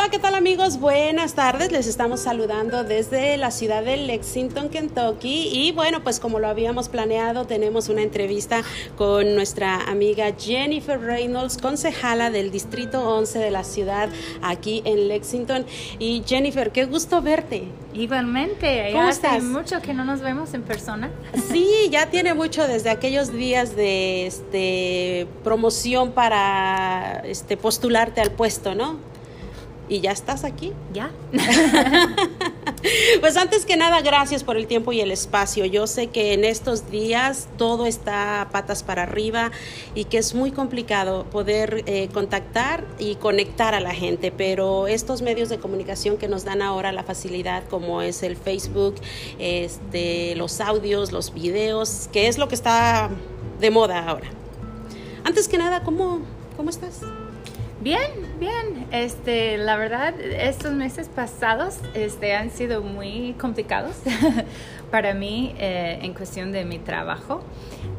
Hola, ¿qué tal amigos? Buenas tardes. Les estamos saludando desde la ciudad de Lexington, Kentucky. Y bueno, pues como lo habíamos planeado, tenemos una entrevista con nuestra amiga Jennifer Reynolds, concejala del Distrito 11 de la ciudad aquí en Lexington. Y Jennifer, qué gusto verte. Igualmente, ¿Cómo ya estás? hace mucho que no nos vemos en persona. Sí, ya tiene mucho desde aquellos días de este promoción para este postularte al puesto, ¿no? Y ya estás aquí. Ya. Pues antes que nada, gracias por el tiempo y el espacio. Yo sé que en estos días todo está patas para arriba y que es muy complicado poder eh, contactar y conectar a la gente, pero estos medios de comunicación que nos dan ahora la facilidad, como es el Facebook, este, los audios, los videos, que es lo que está de moda ahora. Antes que nada, ¿cómo, cómo estás? Bien, bien. Este, la verdad, estos meses pasados este, han sido muy complicados para mí eh, en cuestión de mi trabajo,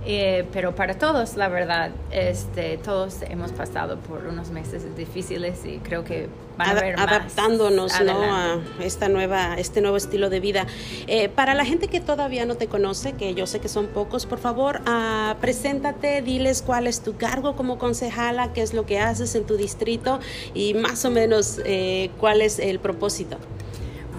Eh, pero para todos, la verdad, este, todos hemos pasado por unos meses difíciles y creo que van a haber más adaptándonos ¿no? a esta nueva, este nuevo estilo de vida. Eh, para la gente que todavía no te conoce, que yo sé que son pocos, por favor, ah, preséntate, diles cuál es tu cargo como concejala, qué es lo que haces en tu distrito y más o menos eh, cuál es el propósito.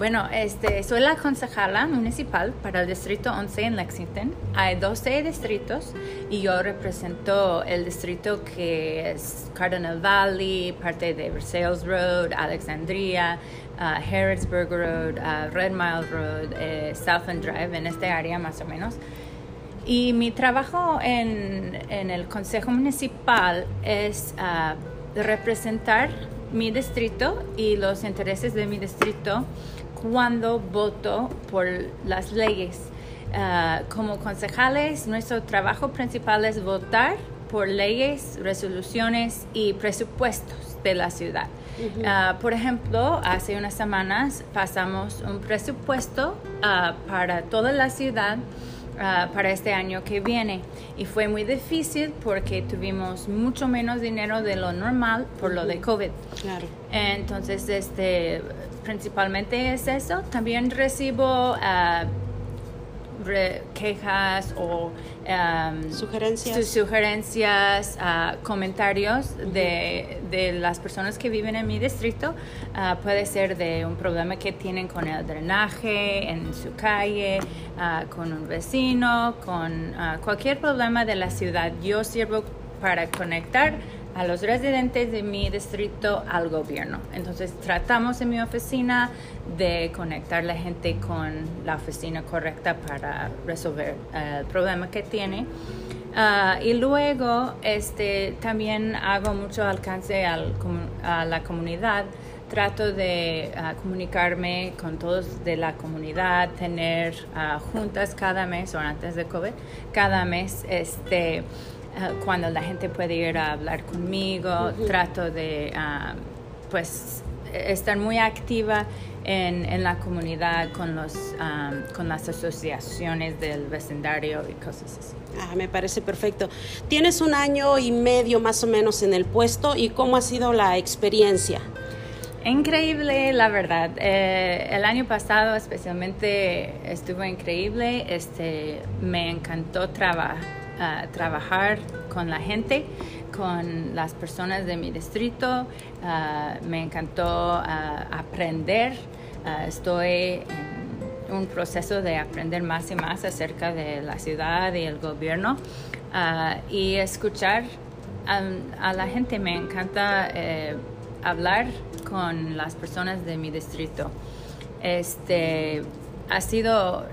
Bueno, este, soy la concejala municipal para el Distrito 11 en Lexington. Hay 12 distritos y yo represento el distrito que es Cardinal Valley, parte de Versailles Road, Alexandria, uh, Harrodsburg Road, uh, Red Mile Road, eh, Southland Drive, en este área más o menos. Y mi trabajo en, el Consejo Municipal es ah, representar mi distrito y los intereses de mi distrito cuando voto por las leyes. Ah, como concejales, nuestro trabajo principal es votar por leyes, resoluciones y presupuestos de la ciudad. Ah, por ejemplo, hace unas semanas pasamos un presupuesto ah, para toda la ciudad para este año que viene y fue muy difícil porque tuvimos mucho menos dinero de lo normal por lo de COVID. Claro. Entonces, este, principalmente es eso. También recibo re- quejas o am, Sugerencias. su- sugerencias, ah, comentarios de, de las personas que viven en mi distrito. Ah, puede ser de un problema que tienen con el drenaje en su calle, con un vecino, con cualquier problema de la ciudad. Yo sirvo para conectar a los residentes de mi distrito al gobierno. Entonces tratamos en mi oficina de conectar la gente con la oficina correcta para resolver eh, el problema que tiene. Ah, y luego este, también hago mucho alcance a la comunidad. Trato de ah, comunicarme con todos de la comunidad, tener ah, juntas cada mes o antes de COVID, cada mes este, ah, cuando la gente puede ir a hablar conmigo. Trato de ah, pues estar muy activa en, en la comunidad con, los, ah, con las asociaciones del vecindario y cosas así. Ah, me parece perfecto. Tienes un año y medio más o menos en el puesto y cómo ha sido la experiencia. Increíble, la verdad. Eh, el año pasado especialmente estuvo increíble. Este, me encantó traba- trabajar con la gente, con las personas de mi distrito. Ah, me encantó ah, aprender. Ah, estoy en un proceso de aprender más y más acerca de la ciudad y el gobierno y escuchar a, la gente. Me encanta eh, hablar con las personas de mi distrito. Este ha sido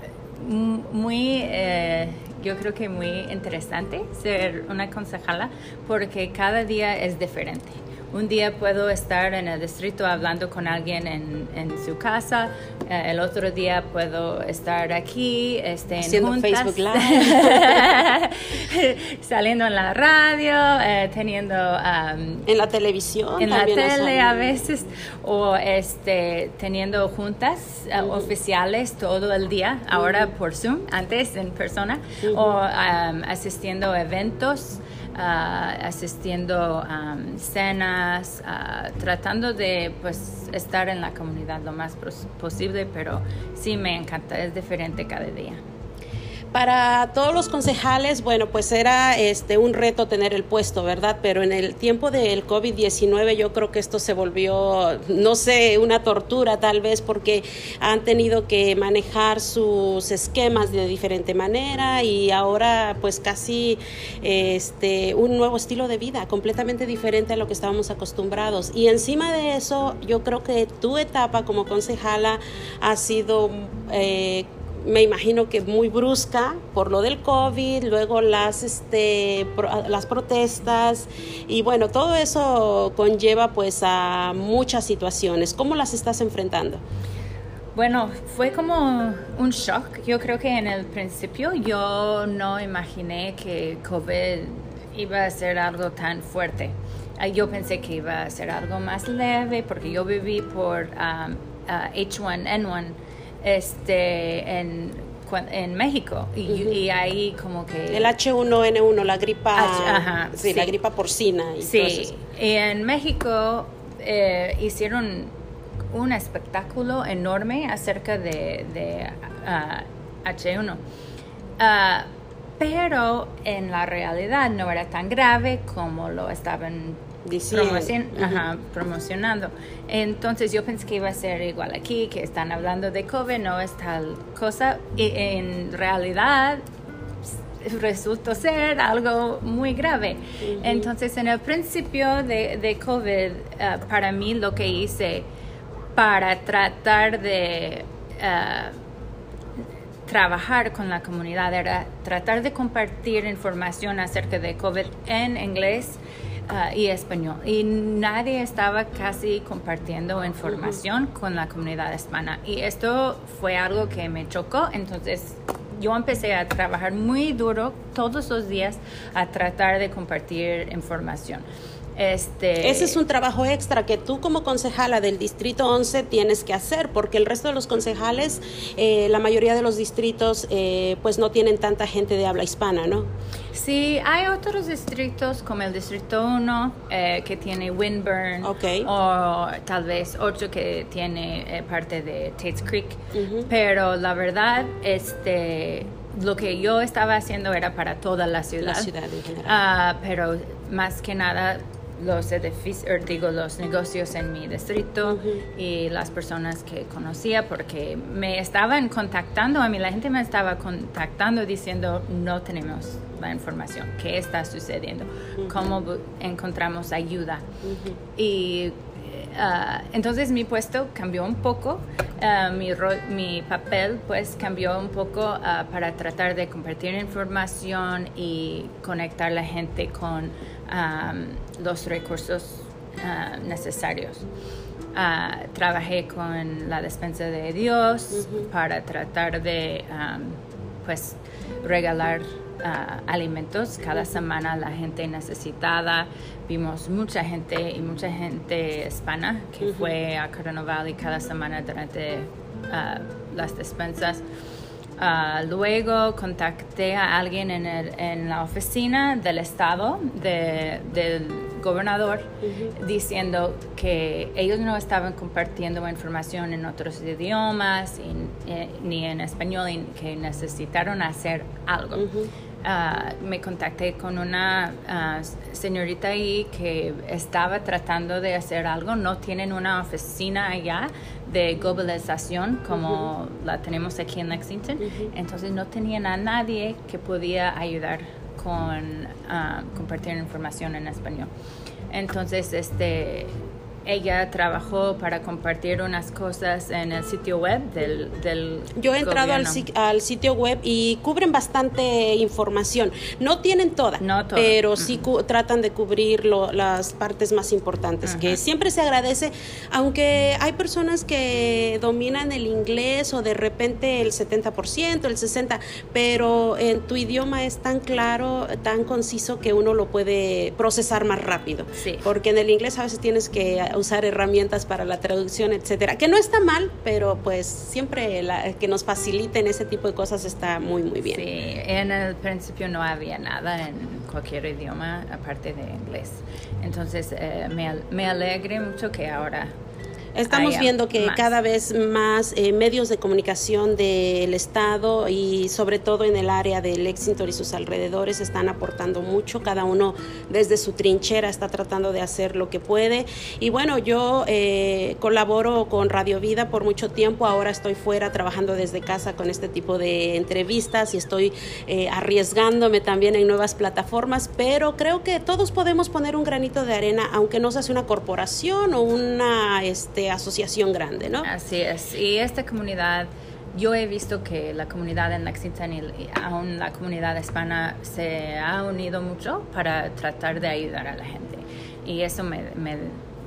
mu- muy, eh, yo creo que muy interesante ser una concejala porque cada día es diferente. Un día puedo estar en el distrito hablando con alguien en, en su casa, eh, el otro día puedo estar aquí este, en Haciendo juntas. Facebook saliendo en la radio, eh, teniendo am, En la televisión. en la tele a veces o este teniendo juntas eh, oficiales todo el día ahora por Zoom antes en persona o um, asistiendo a eventos ah, asistiendo a cenas, ah, tratando de pues estar en la comunidad lo más posible, pero sí me encanta, es diferente cada día. Para todos los concejales, bueno, pues era este un reto tener el puesto, ¿verdad? Pero en el tiempo del COVID-19 yo creo que esto se volvió, no sé, una tortura tal vez porque han tenido que manejar sus esquemas de diferente manera y ahora pues casi este un nuevo estilo de vida completamente diferente a lo que estábamos acostumbrados. Y encima de eso, yo creo que tu etapa como concejala ha sido eh, me imagino que muy brusca por lo del COVID, luego las, este, las protestas y bueno, todo eso conlleva pues a muchas situaciones. ¿Cómo las estás enfrentando? Bueno, fue como un shock. Yo creo que en el principio yo no imaginé que COVID iba a ser algo tan fuerte. Yo pensé que iba a ser algo más leve porque yo viví por H1N1 um, este, en, en México y, ahí como que... El H1N1, la gripa, sí, la gripa porcina. Y sí, y en México eh, hicieron un espectáculo enorme acerca de, de H1. Ah, pero en la realidad no era tan grave como lo estaban promocionando. Entonces yo pensé que iba a ser igual aquí, que están hablando de COVID, no es tal cosa. Y en realidad resultó ser algo muy grave. Entonces en el principio de, de COVID, eh, para mí lo que hice para tratar de... Eh, trabajar con la comunidad era tratar de compartir información acerca de COVID en inglés Ah, y español. Y nadie estaba casi compartiendo información con la comunidad hispana. Y esto fue algo que me chocó. Entonces yo empecé a trabajar muy duro todos los días a tratar de compartir información. Este... Ese es un trabajo extra que tú como concejala del Distrito 11 tienes que hacer, porque el resto de los concejales, eh, la mayoría de los distritos, eh, pues no tienen tanta gente de habla hispana, ¿no? Sí, hay otros distritos como el Distrito 1 eh, que tiene Winburn o tal vez otro que tiene parte de Tates Creek, pero la verdad, este lo que yo estaba haciendo era para toda la ciudad. La ciudad en general. Ah, pero más que nada los edificios, er, digo, los negocios en mi distrito y las personas que conocía porque me estaban contactando, a mí la gente me estaba contactando diciendo no tenemos la información, qué está sucediendo, cómo encontramos ayuda. Y ah, entonces mi puesto cambió un poco, ah, mi, mi papel pues cambió un poco ah, para tratar de compartir información y conectar la gente con los recursos ah, necesarios. Ah, trabajé con la despensa de Dios para tratar de pues regalar ah, alimentos cada semana a la gente necesitada. Vimos mucha gente y mucha gente hispana que fue a Carnaval y cada semana durante las despensas. Ah, luego contacté a alguien en, el, en, la oficina del estado del gobernador diciendo que ellos no estaban compartiendo información en otros idiomas eh, ni en español y que necesitaron hacer algo. Ah, me contacté con una ah, señorita ahí que estaba tratando de hacer algo. No tienen una oficina allá de globalización como la tenemos aquí en Lexington. Entonces no tenían a nadie que podía ayudar con uh, compartir información en español. Entonces, este, ella trabajó para compartir unas cosas en el sitio web del, del Yo he entrado al, al, sitio web y cubren bastante información. No tienen toda, pero sí tratan de cubrir las partes más importantes, que siempre se agradece, aunque hay personas que dominan el inglés o de repente el 70%, el 60%, pero en tu idioma es tan claro, tan conciso que uno lo puede procesar más rápido. Porque en el inglés a veces tienes que usar herramientas para la traducción, etcétera, que no está mal, pero pues siempre que nos faciliten ese tipo de cosas está muy, muy bien. Sí, en el principio no había nada en cualquier idioma aparte de inglés. Entonces eh, me, me alegre mucho que ahora Estamos viendo que cada vez más eh, medios de comunicación del Estado y sobre todo en el área del Lexington y sus alrededores están aportando mucho. Cada uno desde su trinchera está tratando de hacer lo que puede. Y bueno, yo eh, colaboro con Radio Vida por mucho tiempo. Ahora estoy fuera trabajando desde casa con este tipo de entrevistas y estoy eh, arriesgándome también en nuevas plataformas. Pero creo que todos podemos poner un granito de arena, aunque no se hace una corporación o una... Este, asociación grande, ¿no? Así es. Y esta comunidad, yo he visto que la comunidad en Lexington y aún la comunidad hispana se ha unido mucho para tratar de ayudar a la gente. Y eso me, me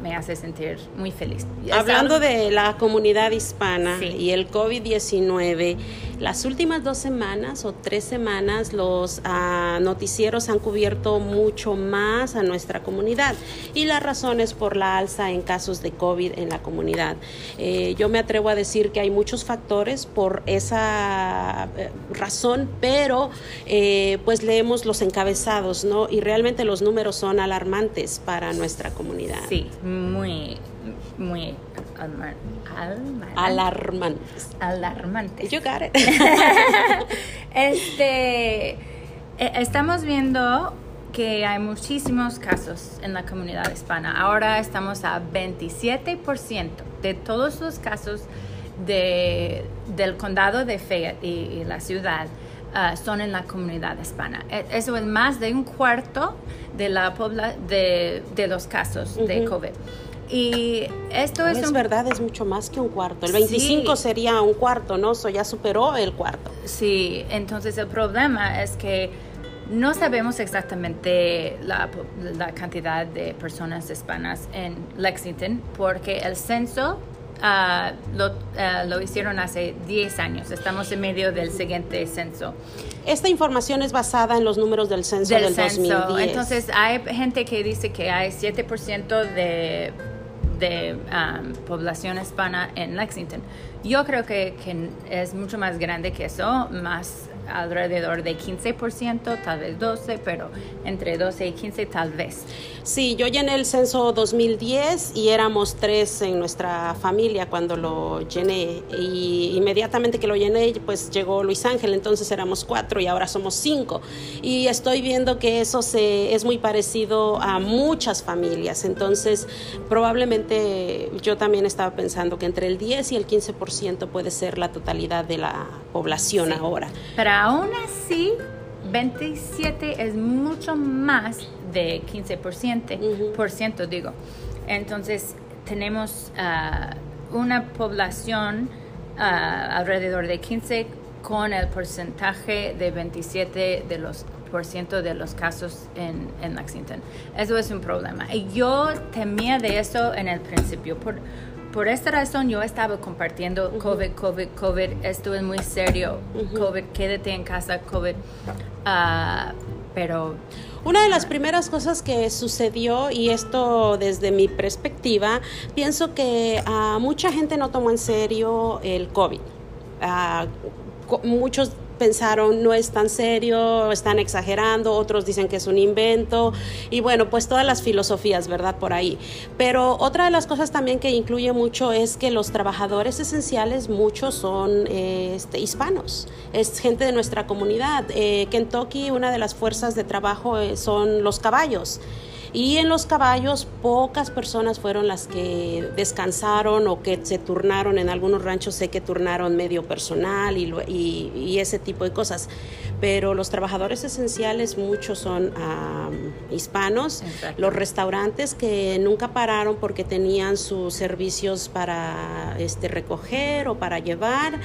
me hace sentir muy feliz. Hablando de la comunidad hispana y el COVID-19, las últimas dos semanas o tres semanas los ah, noticieros han cubierto mucho más a nuestra comunidad y la razón es por la alza en casos de COVID en la comunidad. Eh, yo me atrevo a decir que hay muchos factores por esa eh, razón, pero eh, pues leemos los encabezados, ¿no? Y realmente los números son alarmantes para nuestra comunidad. Sí muy, muy alarmantes. Alarmantes. You got it. este, e, estamos viendo que hay muchísimos casos en la comunidad hispana. Ahora estamos a 27% de todos los casos de, del condado de Fayette y, la ciudad uh, son en la comunidad hispana. E, eso es más de un cuarto de, la pobla de, de los casos de COVID. Y esto es... Es verdad, es mucho más que un cuarto. El 25 sería un cuarto, ¿no? Eso ya superó el cuarto. Sí, entonces el problema es que no sabemos exactamente la, la cantidad de personas hispanas en Lexington porque el censo uh, lo, uh, lo, hicieron hace 10 años. Estamos en medio del siguiente censo. Esta información es basada en los números del censo del, 2010. Entonces, hay gente que dice que hay 7% de de um, población hispana en Lexington. Yo creo que, que, es mucho más grande que eso, más alrededor de 15%, tal vez 12%, pero entre 12 y 15 tal vez. Sí, yo llené el censo 2010 y éramos tres en nuestra familia cuando lo llené y inmediatamente que lo llené pues llegó Luis Ángel, entonces éramos cuatro y ahora somos cinco y estoy viendo que eso se, es muy parecido a muchas familias, entonces probablemente yo también estaba pensando que entre el 10 y el 15% puede ser la totalidad de la población ahora. Pero aún así 27 es mucho más de 15%, por ciento, digo. Entonces, tenemos ah, una población ah, alrededor de 15 con el porcentaje de 27 de los por ciento de los casos en, en Lexington. Eso es un problema. Y yo temía de eso en el principio. Por, por esta razón yo estaba compartiendo COVID, COVID, COVID, esto es muy serio, COVID, quédate en casa, COVID, uh, pero... Una de las primeras cosas que sucedió, y esto desde mi perspectiva, pienso que uh, mucha gente no tomó en serio el COVID. Uh, muchos pensaron no es tan serio, están exagerando, otros dicen que es un invento y bueno, pues todas las filosofías, ¿verdad? Por ahí. Pero otra de las cosas también que incluye mucho es que los trabajadores esenciales, muchos son este, hispanos, es gente de nuestra comunidad. Eh, Kentucky, una de las fuerzas de trabajo eh, son los caballos. Y en los caballos pocas personas fueron las que descansaron o que se turnaron. En algunos ranchos sé que turnaron medio personal y, y, ese tipo de cosas. Pero los trabajadores esenciales, muchos son hispanos. Los restaurantes que nunca pararon porque tenían sus servicios para este, recoger o para llevar.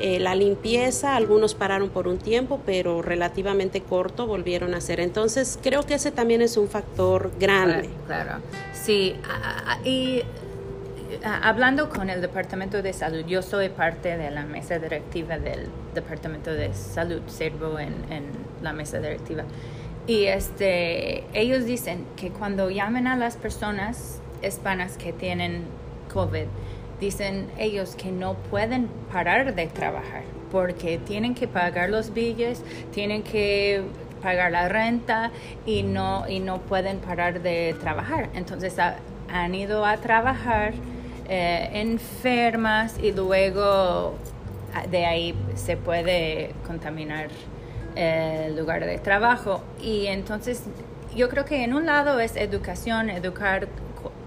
Eh, la limpieza, algunos pararon por un tiempo, pero relativamente corto volvieron a hacer. Entonces creo que ese también es un factor grande. Claro, sí. Y hablando con el Departamento de Salud, yo soy parte de la mesa directiva del Departamento de Salud, sirvo en, en la mesa directiva. Y este, ellos dicen que cuando llamen a las personas hispanas que tienen COVID, dicen ellos que no pueden parar de trabajar porque tienen que pagar los billetes, tienen que pagar la renta y no, y no pueden parar de trabajar. Entonces han ido a trabajar eh, enfermas y luego ah, de ahí se puede contaminar el lugar de trabajo. Y entonces yo creo que en un lado es educación, educar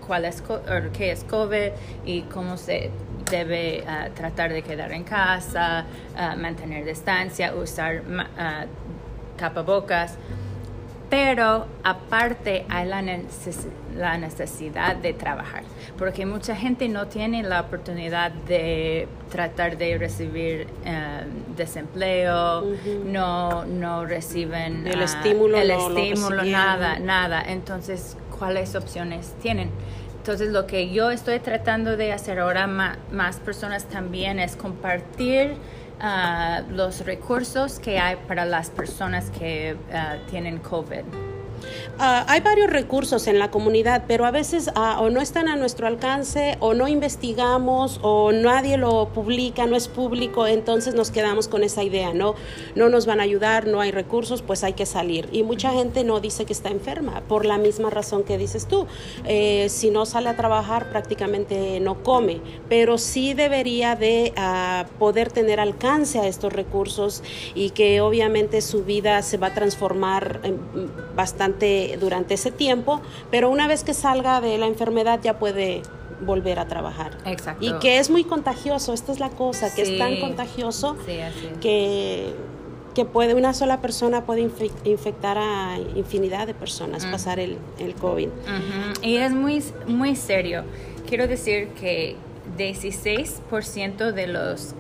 cuál es, qué es COVID y cómo se debe ah, tratar de quedar en casa, ah, mantener distancia, usar uh, tapabocas. Pero aparte hay la, la, necesidad de trabajar, porque mucha gente no tiene la oportunidad de tratar de recibir em, desempleo, no, no reciben el estímulo, el estímulo nada, nada. Entonces, ¿cuáles opciones tienen? Entonces lo que yo estoy tratando de hacer ahora más, personas también es compartir ah, los recursos que hay para las personas que ah, tienen COVID. Ah, hay varios recursos en la comunidad, pero a veces ah, o no están a nuestro alcance o no investigamos o nadie lo publica, no es público, entonces nos quedamos con esa idea, ¿no? No nos van a ayudar, no hay recursos, pues hay que salir. Y mucha gente no dice que está enferma por la misma razón que dices tú. Eh, si no sale a trabajar prácticamente no come, pero sí debería de ah, poder tener alcance a estos recursos y que obviamente su vida se va a transformar bastante durante ese tiempo, pero una vez que salga de la enfermedad ya puede volver a trabajar. Exacto. Y que es muy contagioso, esta es la cosa, que es tan contagioso que que puede una sola persona puede infectar a infinidad de personas, pasar el, el COVID. Y es muy, muy serio. Quiero decir que 16% de los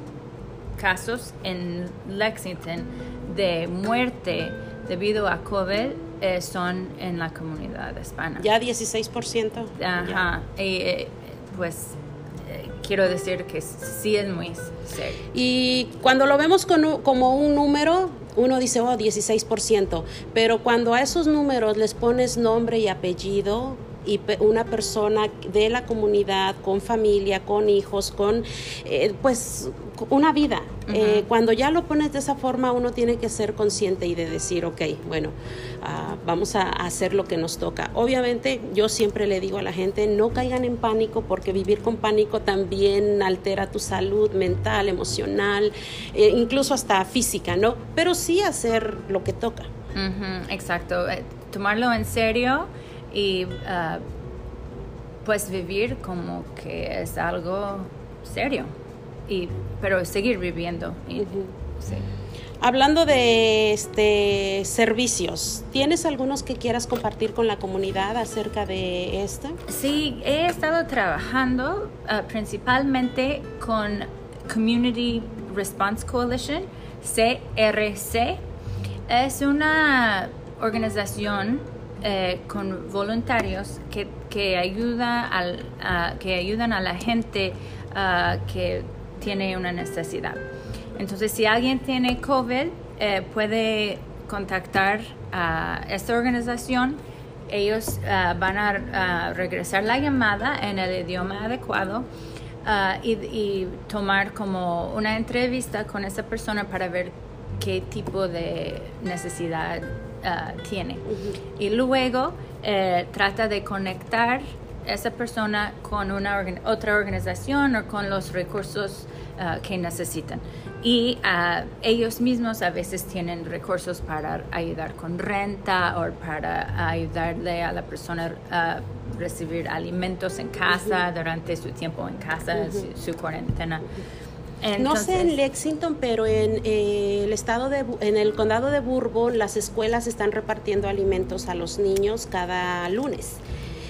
casos en Lexington de muerte debido a COVID eh, son en la comunidad hispana. Ya 16%. Ajá. Y, eh, pues eh, quiero decir que sí es muy serio. Y cuando lo vemos como un número, uno dice, oh, 16%, pero cuando a esos números les pones nombre y apellido, y una persona de la comunidad, con familia, con hijos, con eh, pues una vida. Eh, cuando ya lo pones de esa forma, uno tiene que ser consciente y de decir, ok, bueno, ah, vamos a hacer lo que nos toca. Obviamente, yo siempre le digo a la gente, no caigan en pánico porque vivir con pánico también altera tu salud mental, emocional, eh, incluso hasta física, ¿no? Pero sí hacer lo que toca. exacto, tomarlo en serio y ah, pues vivir como que es algo serio, y, pero seguir viviendo. Hablando de este servicios, ¿tienes algunos que quieras compartir con la comunidad acerca de esto? Sí, he estado trabajando ah, principalmente con Community Response Coalition, CRC. Es una organización eh, con voluntarios que, que, ayuda al, que ayudan a la gente que tiene una necesidad. Entonces, si alguien tiene COVID, eh, puede contactar a esta organización. Ellos eh, van a regresar la llamada en el idioma adecuado y, y, tomar como una entrevista con esa persona para ver qué tipo de necesidad Ah, tiene. Y luego eh, trata de conectar esa persona con una otra organización o con los recursos ah, que necesitan. Y ah, ellos mismos a veces tienen recursos para ayudar con renta o para ayudarle a la persona a recibir alimentos en casa durante su tiempo en casa, su, cuarentena no sé en Lexington, pero en eh, el estado de, en el condado de Bourbon las escuelas están repartiendo alimentos a los niños cada lunes.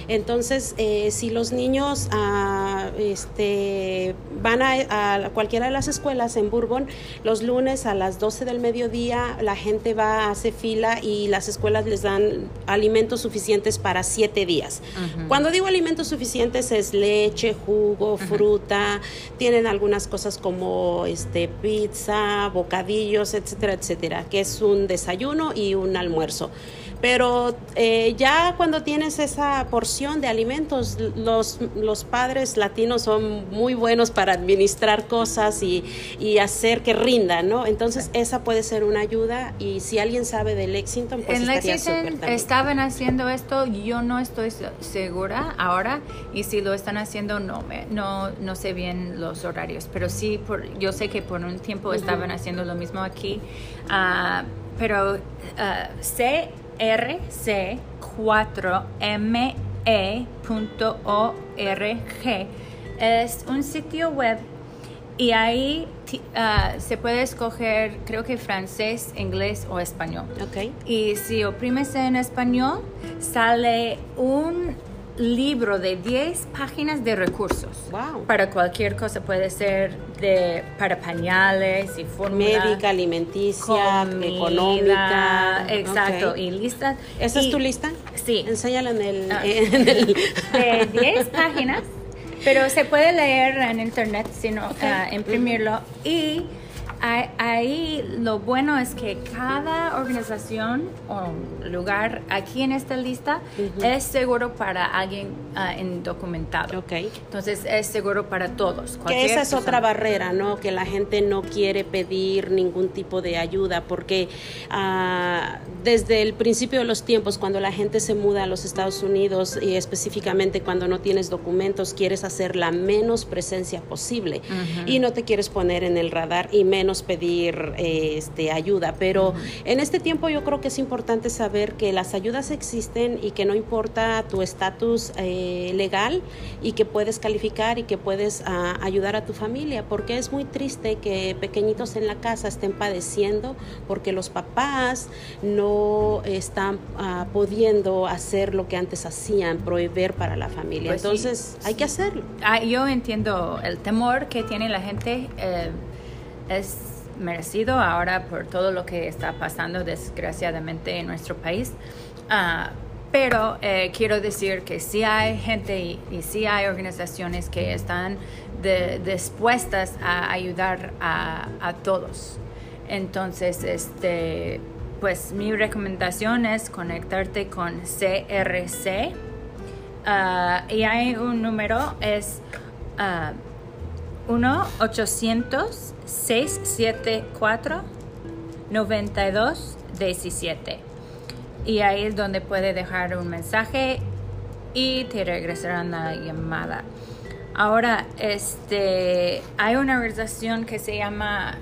Entonces, eh, si los niños ah, este, van a, cualquiera de las escuelas en Bourbon, los lunes a las 12 del mediodía la gente va, hace fila y las escuelas les dan alimentos suficientes para siete días. Cuando digo alimentos suficientes es leche, jugo, fruta, tienen algunas cosas como este, pizza, bocadillos, etcétera, etcétera, que es un desayuno y un almuerzo. Pero eh, ya cuando tienes esa porción, de alimentos. Los, los padres latinos son muy buenos para administrar cosas y, y hacer que rindan, ¿no? Entonces esa puede ser una ayuda y si alguien sabe de Lexington, pues en estaría Lexington estaban haciendo esto, yo no estoy se- segura ahora y si lo están haciendo no me, no no sé bien los horarios, pero sí por yo sé que por un tiempo estaban haciendo lo mismo aquí, Ah, pero ah, crc 4 me.org es un sitio web y ahí ah, se puede escoger, creo que francés, inglés o español. Ok. Y si oprimes en español, sale un libro de 10 páginas de recursos. Wow. Para cualquier cosa, puede ser de, para pañales y fórmula. Médica, alimenticia, comida, económica. Exacto, y listas. ¿Esa es tu lista? Sí. Enséñala en el... Ah. en el- de 10 páginas, pero se puede leer en internet, sino ah, imprimirlo. Y ahí lo bueno es que cada organización o lugar aquí en esta lista es seguro para alguien ah, indocumentado. Ok. Entonces es seguro para todos. Que esa es otra barrera, ¿no? Que la gente no quiere pedir ningún tipo de ayuda, porque ah, desde el principio de los tiempos, cuando la gente se muda a los Estados Unidos y específicamente cuando no tienes documentos, quieres hacer la menos presencia posible y no te quieres poner en el radar y menos pedir eh, este, ayuda. Pero en este tiempo yo creo que es importante saber que las ayudas existen y que no importa tu estatus eh, legal y que puedes calificar y que puedes ah, ayudar a tu familia, porque es muy triste que pequeñitos en la casa estén padeciendo porque los papás no están ah, pudiendo hacer lo que antes hacían, proveer para la familia. Pues sí, Entonces hay que hacerlo. Ah, yo entiendo el temor que tiene la gente. eh, es merecido ahora por todo lo que está pasando desgraciadamente en nuestro país. Ah, pero eh, quiero decir que sí hay gente y, sí hay organizaciones que están dispuestas a ayudar a, a todos. Entonces, este, pues mi recomendación es conectarte con CRC. Ah, y hay un número, es ah, 1-800-674-9217. Y ahí es donde puede dejar un mensaje y te regresarán la llamada. Ahora, este, hay una organización que se llama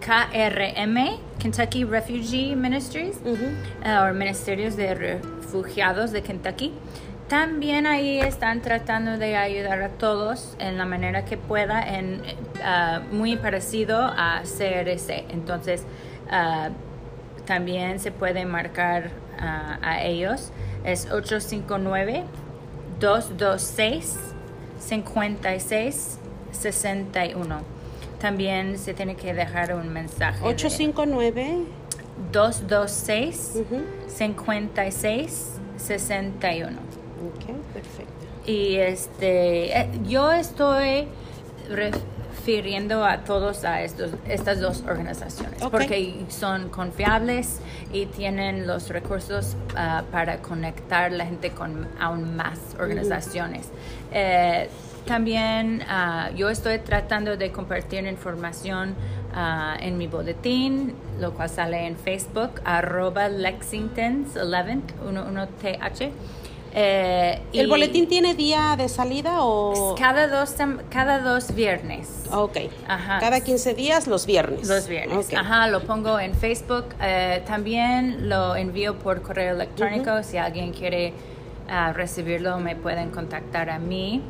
KRM, Kentucky Refugee Ministries, eh, o Ministerios de Refugiados de Kentucky también ahí están tratando de ayudar a todos en la manera que pueda, en, eh, ah, muy parecido a CRC. Entonces, ah, también se puede marcar ah, a ellos. Es 859-226-5661. También se tiene que dejar un mensaje. 859. 226 5661 Ok, perfecto. y este eh, yo estoy refiriendo a todos a estos, estas dos organizaciones porque son confiables y tienen los recursos ah, para conectar la gente con aún más organizaciones Eh, también ah, yo estoy tratando de compartir información ah, en mi boletín, lo cual sale en Facebook, arroba Lexingtons11, 11th. Eh, ¿El y boletín tiene día de salida o...? Cada dos, cada dos viernes. Ok. Ajá. Cada 15 días, los viernes. Los viernes. Ok. Ajá, lo pongo en Facebook. Eh, también lo envío por correo electrónico. Si alguien quiere ah, recibirlo, me pueden contactar a mí.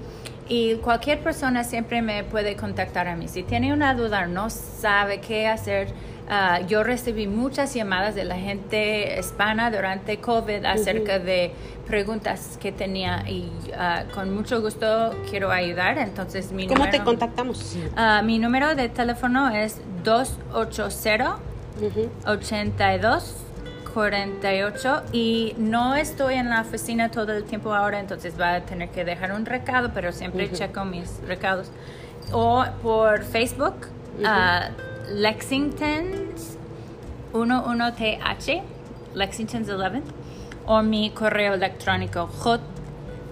Y cualquier persona siempre me puede contactar a mí. Si tiene una duda, no sabe qué hacer. Ah, yo recibí muchas llamadas de la gente hispana durante COVID acerca de preguntas que tenía y ah, con mucho gusto quiero ayudar. Entonces, mi ¿Cómo te contactamos? Ah, mi número de teléfono es 280 Ujú. 82 48 y no estoy en la oficina todo el tiempo ahora, entonces va a tener que dejar un recado, pero siempre checo mis recados. O por Facebook, Lexington's 11TH, Lexington's 11, o mi correo electrónico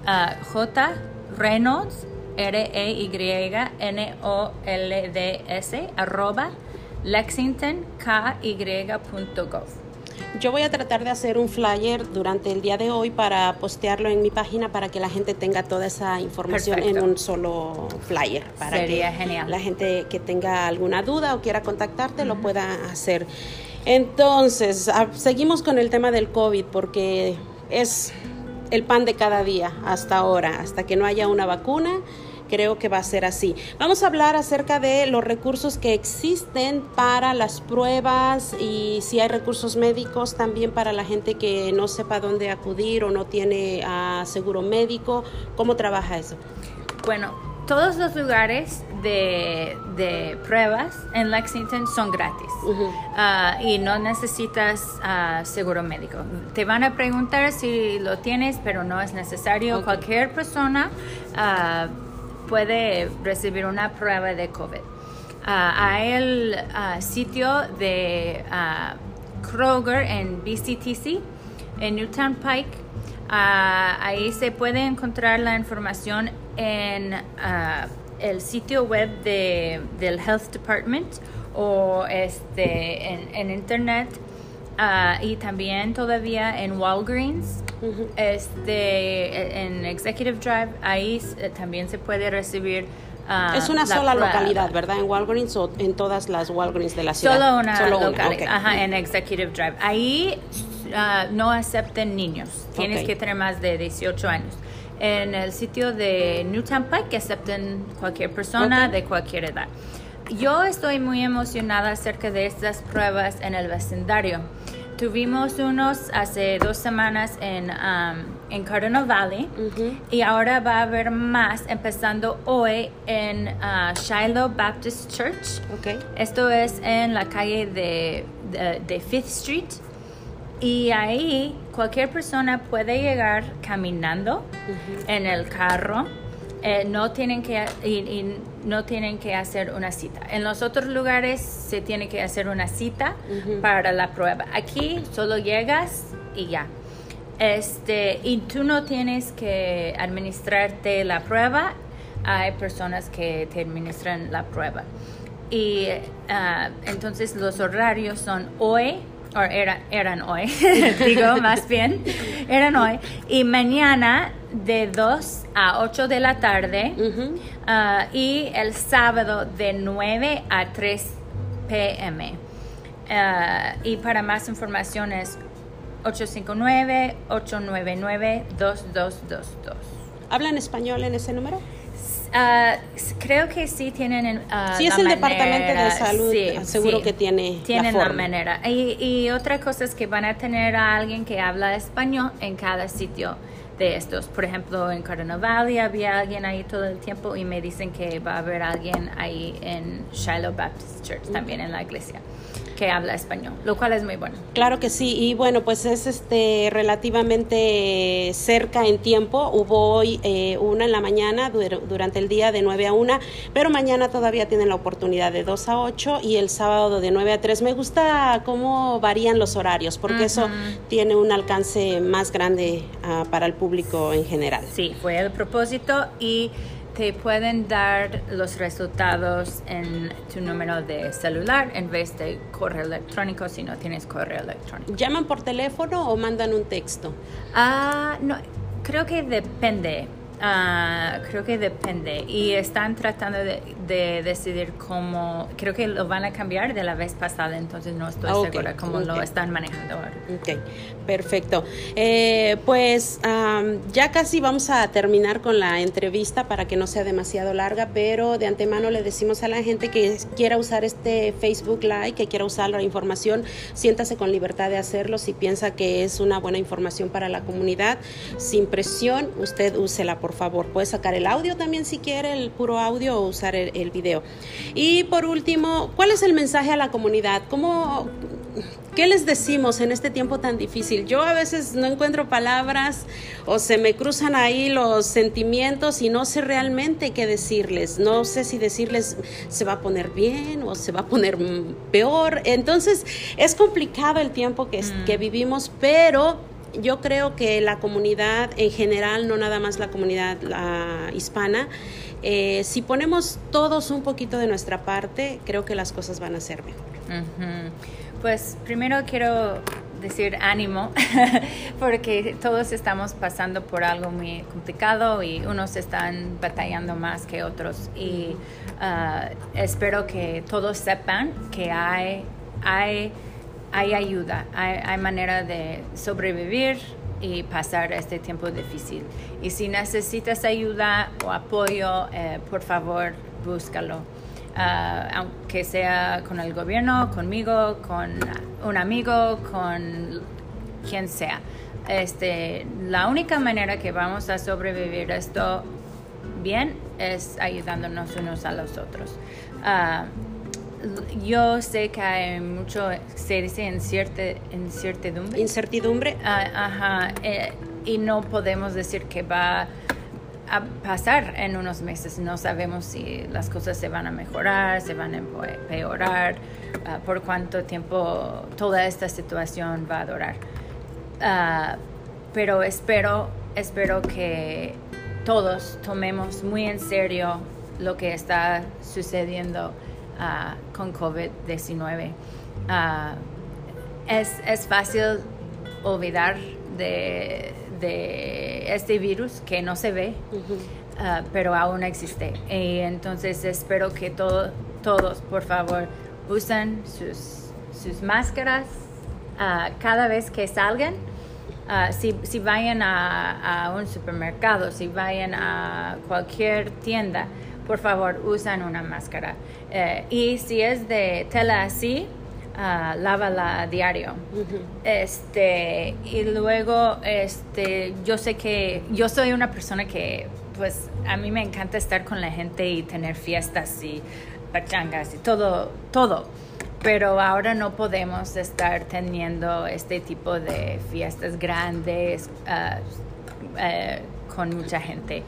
ah, J. Reynolds, R-E-Y-N-O-L-D-S, arroba lexingtonky.gov. Yo voy a tratar de hacer un flyer durante el día de hoy para postearlo en mi página para que la gente tenga toda esa información en un solo flyer. Para Sería que genial. La gente que tenga alguna duda o quiera contactarte lo pueda hacer. Entonces, ah, seguimos con el tema del COVID porque es el pan de cada día hasta ahora, hasta que no haya una vacuna creo que va a ser así. Vamos a hablar acerca de los recursos que existen para las pruebas y si hay recursos médicos también para la gente que no sepa dónde acudir o no tiene uh, seguro médico. ¿Cómo trabaja eso? Bueno, todos los lugares de, de, pruebas en Lexington son gratis uh -huh. uh, y no necesitas uh, seguro médico. Te van a preguntar si lo tienes, pero no es necesario. Okay. Cualquier persona puede recibir una prueba de COVID. hay el sitio de Kroger en BCTC, en Newtown Pike. ahí se puede encontrar la información en el sitio web de, del Health Department o este, en, internet. Uh, y también todavía en Walgreens, uh -huh. este, en Executive Drive, ahí también se puede recibir. Uh, es una sola localidad, ¿verdad? En Walgreens o en todas las Walgreens de la ciudad. Solo una Solo localidad, okay. ajá, en Executive Drive. Ahí uh, no acepten niños, tienes okay. que tener más de 18 años. En el sitio de Newtown Pike acepten cualquier persona okay. de cualquier edad. Yo estoy muy emocionada acerca de estas pruebas en el vecindario. Tuvimos unos hace dos semanas en, um, en Cardinal Valley uh -huh. y ahora va a haber más empezando hoy en uh, Shiloh Baptist Church. Okay. Esto es en la calle de, de, de Fifth Street y ahí cualquier persona puede llegar caminando uh -huh. en el carro. Eh, no tienen que y, y no tienen que hacer una cita. En los otros lugares se tiene que hacer una cita uh -huh. para la prueba. Aquí solo llegas y ya. Este, y tú no tienes que administrarte la prueba. Hay personas que te administran la prueba. Y uh, entonces los horarios son hoy o era, eran hoy, digo más bien, eran hoy, y mañana de 2 a 8 de la tarde uh -huh. uh, y el sábado de 9 a 3 pm. Uh, y para más información es 859-899-2222. ¿Hablan español en ese número? Uh, creo que sí tienen uh, sí es el manera, departamento de salud sí, seguro sí, que tiene tienen la, la manera. Y, y, otra cosa es que van a tener a alguien que habla español en cada sitio de estos. Por ejemplo en Cardinal Valley había alguien ahí todo el tiempo y me dicen que va a haber alguien ahí en Shiloh Baptist Church también en la iglesia que habla español, lo cual es muy bueno. Claro que sí, y bueno, pues es este relativamente cerca en tiempo. Hubo hoy eh, una en la mañana dur durante el día de 9 a 1, pero mañana todavía tienen la oportunidad de 2 a 8 y el sábado de 9 a 3. Me gusta cómo varían los horarios, porque uh -huh. eso tiene un alcance más grande uh, para el público en general. Sí, fue el propósito y te pueden dar los resultados en tu número de celular en vez de correo electrónico si no tienes correo electrónico. ¿Llaman por teléfono o mandan un texto? Ah, uh, no, creo que depende. Uh, creo que depende. Y están tratando de, de, decidir cómo creo que lo van a cambiar de la vez pasada entonces no estoy okay, segura cómo okay. lo están manejando ahora. Ok perfecto. Eh, pues um, ya casi vamos a terminar con la entrevista para que no sea demasiado larga pero de antemano le decimos a la gente que quiera usar este Facebook Live que quiera usar la información siéntase con libertad de hacerlo si piensa que es una buena información para la comunidad. Sin presión usted úsela por favor. Puede sacar el audio también si quiere, el puro audio o usar el, el, video. Y por último, ¿cuál es el mensaje a la comunidad? ¿Cómo, ¿Qué les decimos en este tiempo tan difícil? Yo a veces no encuentro palabras o se me cruzan ahí los sentimientos y no sé realmente qué decirles. No sé si decirles se va a poner bien o se va a poner peor. Entonces es complicado el tiempo que, mm. que vivimos, pero yo creo que la comunidad en general, no nada más la comunidad hispana, eh, si ponemos todos un poquito de nuestra parte, creo que las cosas van a ser mejor. Pues primero quiero decir ánimo, porque todos estamos pasando por algo muy complicado y unos están batallando más que otros. Y ah, espero que todos sepan que hay, hay, hay ayuda, hay, manera de sobrevivir y pasar este tiempo difícil. Y si necesitas ayuda o apoyo, eh, por favor, búscalo. Ah, aunque sea con el gobierno, conmigo, con un amigo, con quien sea. Este, la única manera que vamos a sobrevivir esto bien es ayudándonos unos a los otros. Uh, yo sé que hay mucho, se dice incertidumbre. Incertidumbre. Ah, ajá, eh, y no podemos decir que va a pasar en unos meses. No sabemos si las cosas se van a mejorar, se van a empeorar, ah, por cuánto tiempo toda esta situación va a durar. Ah, pero espero, espero que todos tomemos muy en serio lo que está sucediendo Ah, con COVID-19. Ah, es, es, fácil olvidar de, de, este virus que no se ve, ah, pero aún existe. Y entonces espero que todos, por favor, usen sus, sus máscaras cada vez que salgan. si, si, vayan a, a, un supermercado, si vayan a cualquier tienda, por favor, usen una máscara. Eh, y si es de tela así, uh, lávala diario. Este, y luego, este, yo sé que yo soy una persona que, pues, a mí me encanta estar con la gente y tener fiestas y pachangas y todo, todo. Pero ahora no podemos estar teniendo este tipo de fiestas grandes uh, uh, con mucha gente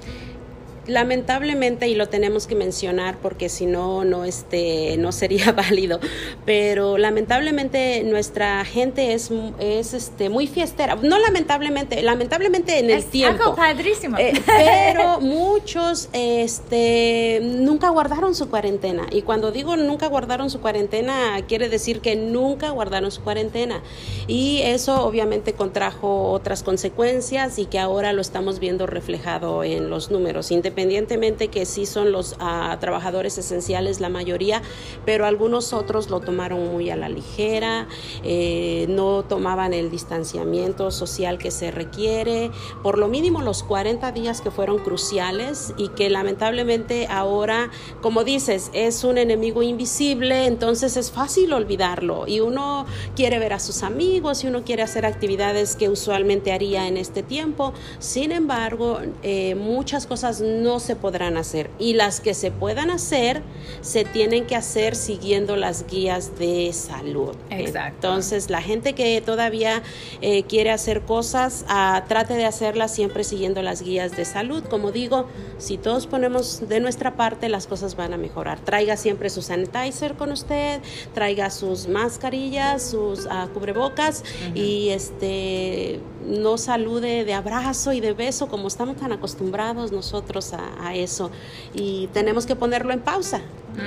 lamentablemente y lo tenemos que mencionar porque si no no este no sería válido pero lamentablemente nuestra gente es es este muy fiestera. No lamentablemente lamentablemente en el es tiempo. algo padrísimo. Eh, pero muchos este nunca guardaron su cuarentena. Y cuando digo nunca guardaron su cuarentena quiere decir que nunca guardaron su cuarentena. Y eso obviamente contrajo otras consecuencias y que ahora lo estamos viendo reflejado en los números independientemente que sí son los ah, trabajadores esenciales la mayoría, pero algunos otros lo tomaron muy a la ligera, eh, no tomaban el distanciamiento social que se requiere, por lo mínimo los 40 días que fueron cruciales y que lamentablemente ahora, como dices, es un enemigo invisible, entonces es fácil olvidarlo. Y uno quiere ver a sus amigos y uno quiere hacer actividades que usualmente haría en este tiempo, sin embargo, eh, muchas cosas no no se podrán hacer y las que se puedan hacer se tienen que hacer siguiendo las guías de salud. Exacto. Entonces, la gente que todavía eh, quiere hacer cosas, ah, trate de hacerlas siempre siguiendo las guías de salud. Como digo, si todos ponemos de nuestra parte, las cosas van a mejorar. Traiga siempre su sanitizer con usted, traiga sus mascarillas, sus uh, cubrebocas y este no salude de abrazo y de beso como estamos tan acostumbrados nosotros a, eso y tenemos que ponerlo en pausa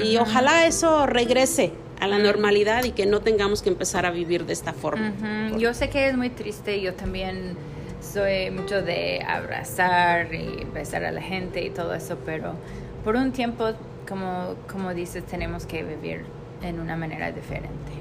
y ojalá eso regrese a la normalidad y que no tengamos que empezar a vivir de esta forma. Yo sé que es muy triste, yo también soy mucho de abrazar y besar a la gente y todo eso, pero por un tiempo, como, como dices, tenemos que vivir en una manera diferente.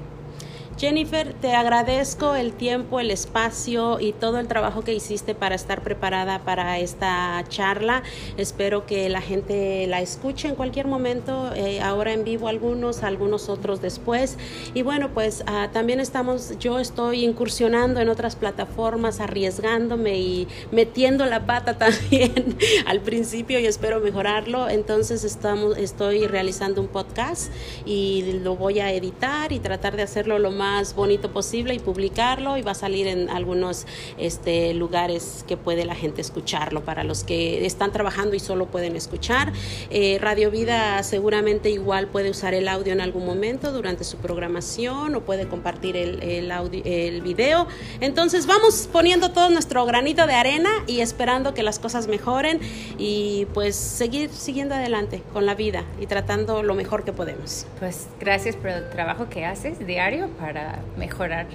Jennifer, te agradezco el tiempo, el espacio y todo el trabajo que hiciste para estar preparada para esta charla. Espero que la gente la escuche en cualquier momento, eh, ahora en vivo algunos, algunos otros después. Y bueno, pues ah, también estamos, yo estoy incursionando en otras plataformas, arriesgándome y metiendo la pata también al principio y espero mejorarlo. Entonces estamos, estoy realizando un podcast y lo voy a editar y tratar de hacerlo lo más más bonito posible y publicarlo y va a salir en algunos este, lugares que puede la gente escucharlo para los que están trabajando y solo pueden escuchar. Eh, Radio Vida seguramente igual puede usar el audio en algún momento durante su programación o puede compartir el, el, audio, el video. Entonces vamos poniendo todo nuestro granito de arena y esperando que las cosas mejoren y pues seguir siguiendo adelante con la vida y tratando lo mejor que podemos. Pues gracias por el trabajo que haces diario para mejorar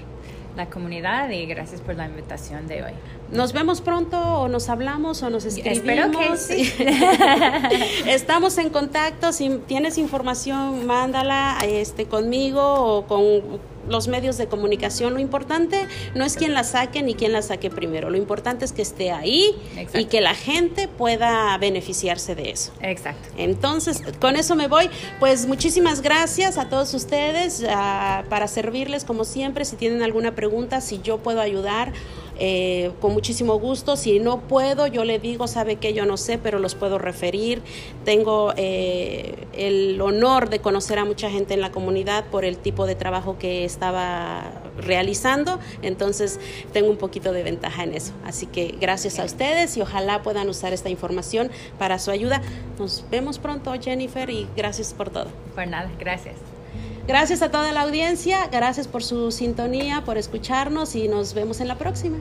la comunidad y gracias por la invitación de hoy. Nos vemos pronto o nos hablamos o nos escribimos. Espero que sí. Estamos en contacto. Si tienes información, mándala este, conmigo o con los medios de comunicación. Lo importante no es quién la saque ni quién la saque primero. Lo importante es que esté ahí Exacto. y que la gente pueda beneficiarse de eso. Exacto. Entonces, con eso me voy. Pues muchísimas gracias a todos ustedes uh, para servirles como siempre. Si tienen alguna pregunta, si yo puedo ayudar. Eh, con muchísimo gusto. Si no puedo, yo le digo, sabe que yo no sé, pero los puedo referir. Tengo eh, el honor de conocer a mucha gente en la comunidad por el tipo de trabajo que estaba realizando, entonces tengo un poquito de ventaja en eso. Así que gracias a ustedes y ojalá puedan usar esta información para su ayuda. Nos vemos pronto, Jennifer, y gracias por todo. Por nada, gracias. Gracias a toda la audiencia, gracias por su sintonía, por escucharnos y nos vemos en la próxima.